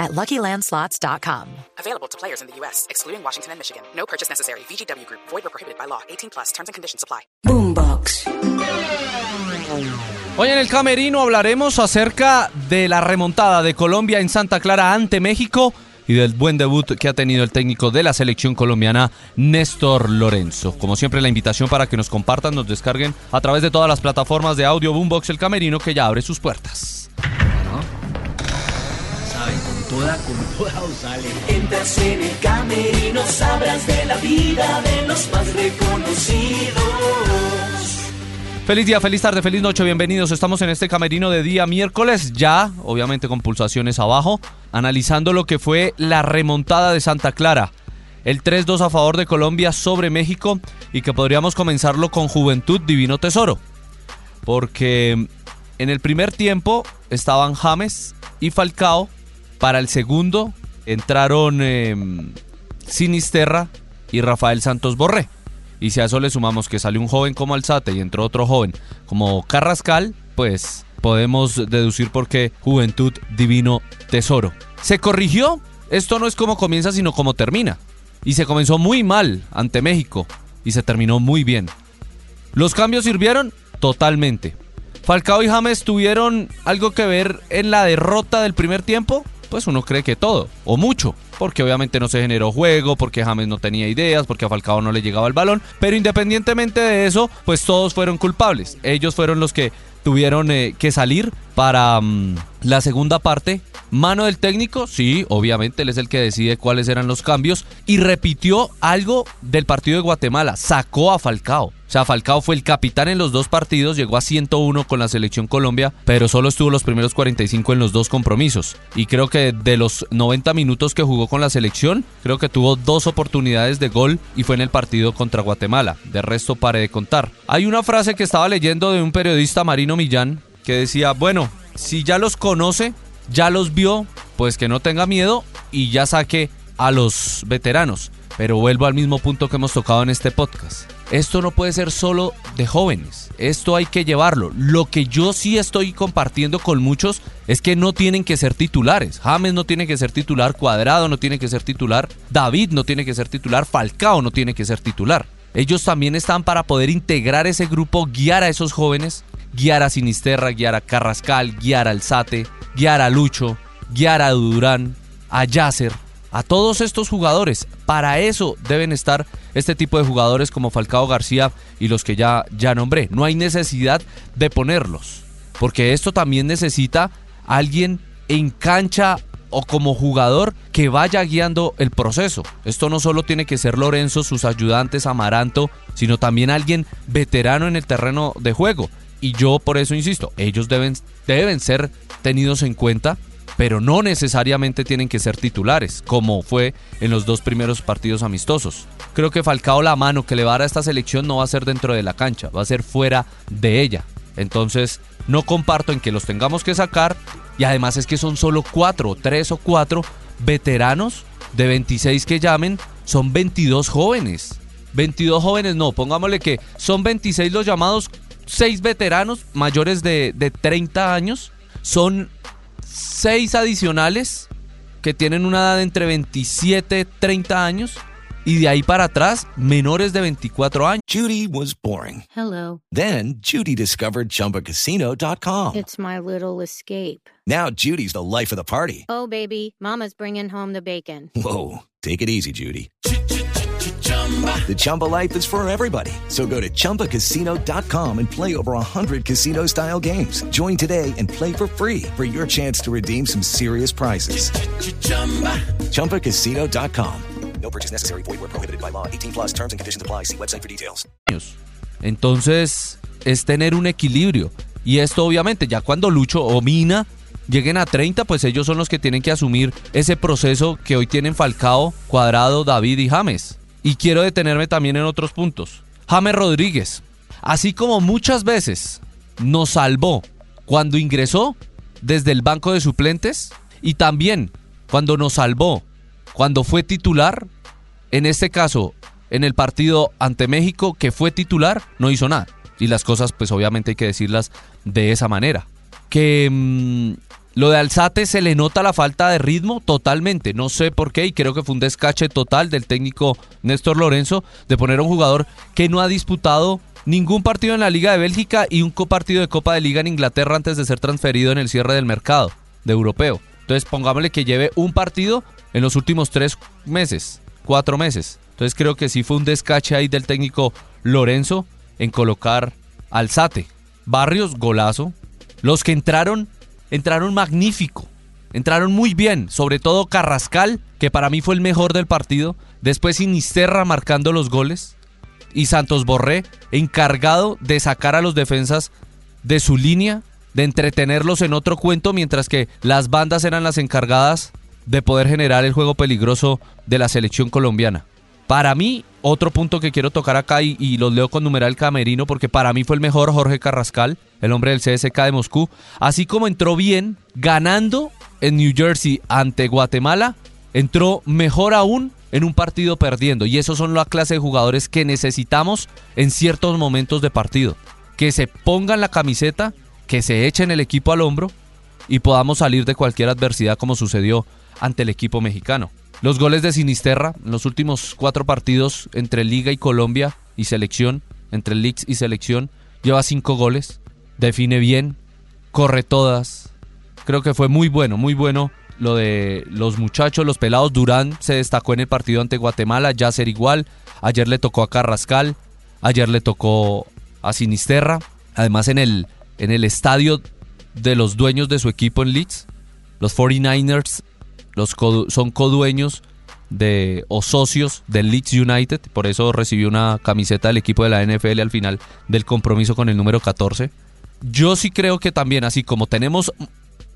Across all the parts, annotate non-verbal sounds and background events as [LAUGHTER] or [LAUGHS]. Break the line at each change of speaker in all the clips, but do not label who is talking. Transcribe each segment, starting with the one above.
at LuckyLandSlots.com.
Available to players in the U.S., excluding Washington and Michigan. No purchase necessary. VGW Group. Void or prohibited by law. 18 plus. Terms and conditions apply.
Boombox.
Hoy en el Camerino hablaremos acerca de la remontada de Colombia en Santa Clara ante México y del buen debut que ha tenido el técnico de la selección colombiana, Néstor Lorenzo. Como siempre, la invitación para que nos compartan, nos descarguen a través de todas las plataformas de audio Boombox El Camerino que ya abre sus puertas. [LAUGHS]
Entras en el camerino, sabrás de la vida de los más reconocidos.
Feliz día, feliz tarde, feliz noche, bienvenidos. Estamos en este camerino de día miércoles, ya, obviamente con pulsaciones abajo, analizando lo que fue la remontada de Santa Clara. El 3-2 a favor de Colombia sobre México y que podríamos comenzarlo con Juventud Divino Tesoro. Porque en el primer tiempo estaban James y Falcao. Para el segundo entraron eh, Sinisterra y Rafael Santos Borré. Y si a eso le sumamos que salió un joven como Alzate y entró otro joven como Carrascal, pues podemos deducir por qué Juventud Divino Tesoro. ¿Se corrigió? Esto no es como comienza, sino como termina. Y se comenzó muy mal ante México y se terminó muy bien. ¿Los cambios sirvieron? Totalmente. ¿Falcao y James tuvieron algo que ver en la derrota del primer tiempo? Pues uno cree que todo, o mucho, porque obviamente no se generó juego, porque James no tenía ideas, porque a Falcao no le llegaba el balón, pero independientemente de eso, pues todos fueron culpables. Ellos fueron los que tuvieron eh, que salir para mm, la segunda parte. Mano del técnico, sí, obviamente él es el que decide cuáles eran los cambios y repitió algo del partido de Guatemala, sacó a Falcao. O sea, Falcao fue el capitán en los dos partidos, llegó a 101 con la selección Colombia, pero solo estuvo los primeros 45 en los dos compromisos. Y creo que de los 90 minutos que jugó con la selección, creo que tuvo dos oportunidades de gol y fue en el partido contra Guatemala. De resto, pare de contar. Hay una frase que estaba leyendo de un periodista Marino Millán que decía, bueno, si ya los conoce, ya los vio, pues que no tenga miedo y ya saque a los veteranos. Pero vuelvo al mismo punto que hemos tocado en este podcast. Esto no puede ser solo de jóvenes. Esto hay que llevarlo. Lo que yo sí estoy compartiendo con muchos es que no tienen que ser titulares. James no tiene que ser titular, Cuadrado no tiene que ser titular, David no tiene que ser titular, Falcao no tiene que ser titular. Ellos también están para poder integrar ese grupo, guiar a esos jóvenes, guiar a Sinisterra, guiar a Carrascal, guiar al Sate, guiar a Lucho, guiar a Durán, a Yasser, a todos estos jugadores. Para eso deben estar este tipo de jugadores como Falcao García y los que ya, ya nombré. No hay necesidad de ponerlos, porque esto también necesita alguien en cancha o como jugador que vaya guiando el proceso. Esto no solo tiene que ser Lorenzo, sus ayudantes, Amaranto, sino también alguien veterano en el terreno de juego. Y yo por eso insisto, ellos deben, deben ser tenidos en cuenta pero no necesariamente tienen que ser titulares, como fue en los dos primeros partidos amistosos. Creo que Falcao la mano que le va a dar a esta selección no va a ser dentro de la cancha, va a ser fuera de ella. Entonces, no comparto en que los tengamos que sacar y además es que son solo cuatro, tres o cuatro veteranos de 26 que llamen, son 22 jóvenes. 22 jóvenes, no, pongámosle que son 26 los llamados, 6 veteranos mayores de, de 30 años, son seis adicionales que tienen una edad de entre 27 y 30 años y de ahí para atrás menores de 24 años.
Judy was boring.
Hello.
Then Judy discovered ChumbaCasino.com.
It's my little escape.
Now Judy's the life of the party.
Oh, baby, Mama's bringing home the bacon.
Whoa, take it easy, Judy. The Chumba life is for everybody. So go to ChumbaCasino.com and play over 100 casino style games. Join today and play for free for your chance to redeem some serious prizes. ChumbaCasino.com.
No purchase necessary. Void where prohibited by law. 18 plus terms and conditions apply. See website for details.
Entonces, es tener un equilibrio. Y esto obviamente, ya cuando Lucho o Mina lleguen a 30, pues ellos son los que tienen que asumir ese proceso que hoy tienen Falcao, Cuadrado, David y James. Y quiero detenerme también en otros puntos. James Rodríguez, así como muchas veces nos salvó cuando ingresó desde el banco de suplentes y también cuando nos salvó cuando fue titular, en este caso en el partido ante México que fue titular, no hizo nada. Y las cosas pues obviamente hay que decirlas de esa manera. Que mm, lo de Alzate se le nota la falta de ritmo totalmente. No sé por qué y creo que fue un descache total del técnico Néstor Lorenzo de poner a un jugador que no ha disputado ningún partido en la Liga de Bélgica y un partido de Copa de Liga en Inglaterra antes de ser transferido en el cierre del mercado de europeo. Entonces pongámosle que lleve un partido en los últimos tres meses, cuatro meses. Entonces creo que sí fue un descache ahí del técnico Lorenzo en colocar Alzate. Barrios, golazo. Los que entraron, entraron magnífico. Entraron muy bien, sobre todo Carrascal, que para mí fue el mejor del partido. Después Sinisterra marcando los goles. Y Santos Borré, encargado de sacar a los defensas de su línea, de entretenerlos en otro cuento, mientras que las bandas eran las encargadas de poder generar el juego peligroso de la selección colombiana. Para mí, otro punto que quiero tocar acá y, y, los leo con numeral camerino porque para mí fue el mejor Jorge Carrascal, el hombre del CSK de Moscú, así como entró bien ganando en New Jersey ante Guatemala, entró mejor aún en un partido perdiendo. Y esos son la clase de jugadores que necesitamos en ciertos momentos de partido, que se pongan la camiseta, que se echen el equipo al hombro y podamos salir de cualquier adversidad como sucedió ante el equipo mexicano. Los goles de Sinisterra en los últimos cuatro partidos entre Liga y Colombia y selección, entre Leagues y selección, lleva cinco goles, define bien, corre todas. Creo que fue muy bueno, muy bueno lo de los muchachos, los pelados. Durán se destacó en el partido ante Guatemala, ya ser igual. Ayer le tocó a Carrascal, ayer le tocó a Sinisterra. Además en el, en el estadio de los dueños de su equipo en Leeds, los 49ers los son codueños de, o socios del Leeds United, por eso recibió una camiseta del equipo de la NFL al final del compromiso con el número 14. Yo sí creo que también, así como tenemos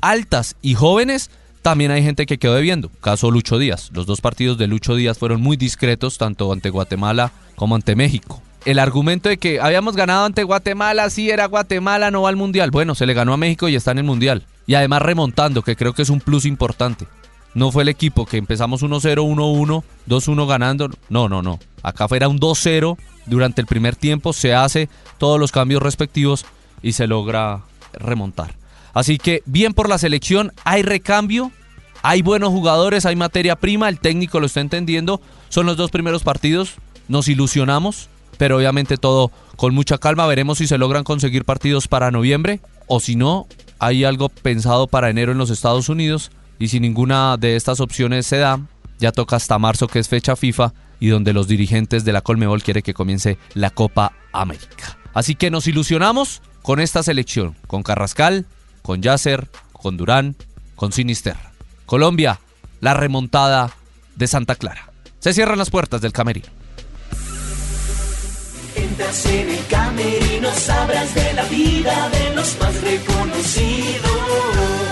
altas y jóvenes, también hay gente que quedó debiendo. Caso Lucho Díaz. Los dos partidos de Lucho Díaz fueron muy discretos, tanto ante Guatemala como ante México. El argumento de que habíamos ganado ante Guatemala, sí era Guatemala, no va al Mundial. Bueno, se le ganó a México y está en el Mundial. Y además remontando, que creo que es un plus importante. No fue el equipo que empezamos 1-0, 1-1, 2-1 ganando. No, no, no. Acá fuera un 2-0 durante el primer tiempo, se hace todos los cambios respectivos y se logra remontar. Así que bien por la selección, hay recambio, hay buenos jugadores, hay materia prima, el técnico lo está entendiendo. Son los dos primeros partidos, nos ilusionamos, pero obviamente todo con mucha calma. Veremos si se logran conseguir partidos para noviembre o si no, hay algo pensado para enero en los Estados Unidos y si ninguna de estas opciones se da, ya toca hasta marzo que es fecha FIFA y donde los dirigentes de la Colmebol quiere que comience la Copa América. Así que nos ilusionamos con esta selección, con Carrascal, con Yasser, con Durán, con Sinister. Colombia, la remontada de Santa Clara. Se cierran las puertas del camerino.
Entras en el camerino, sabrás de la vida de los más reconocidos.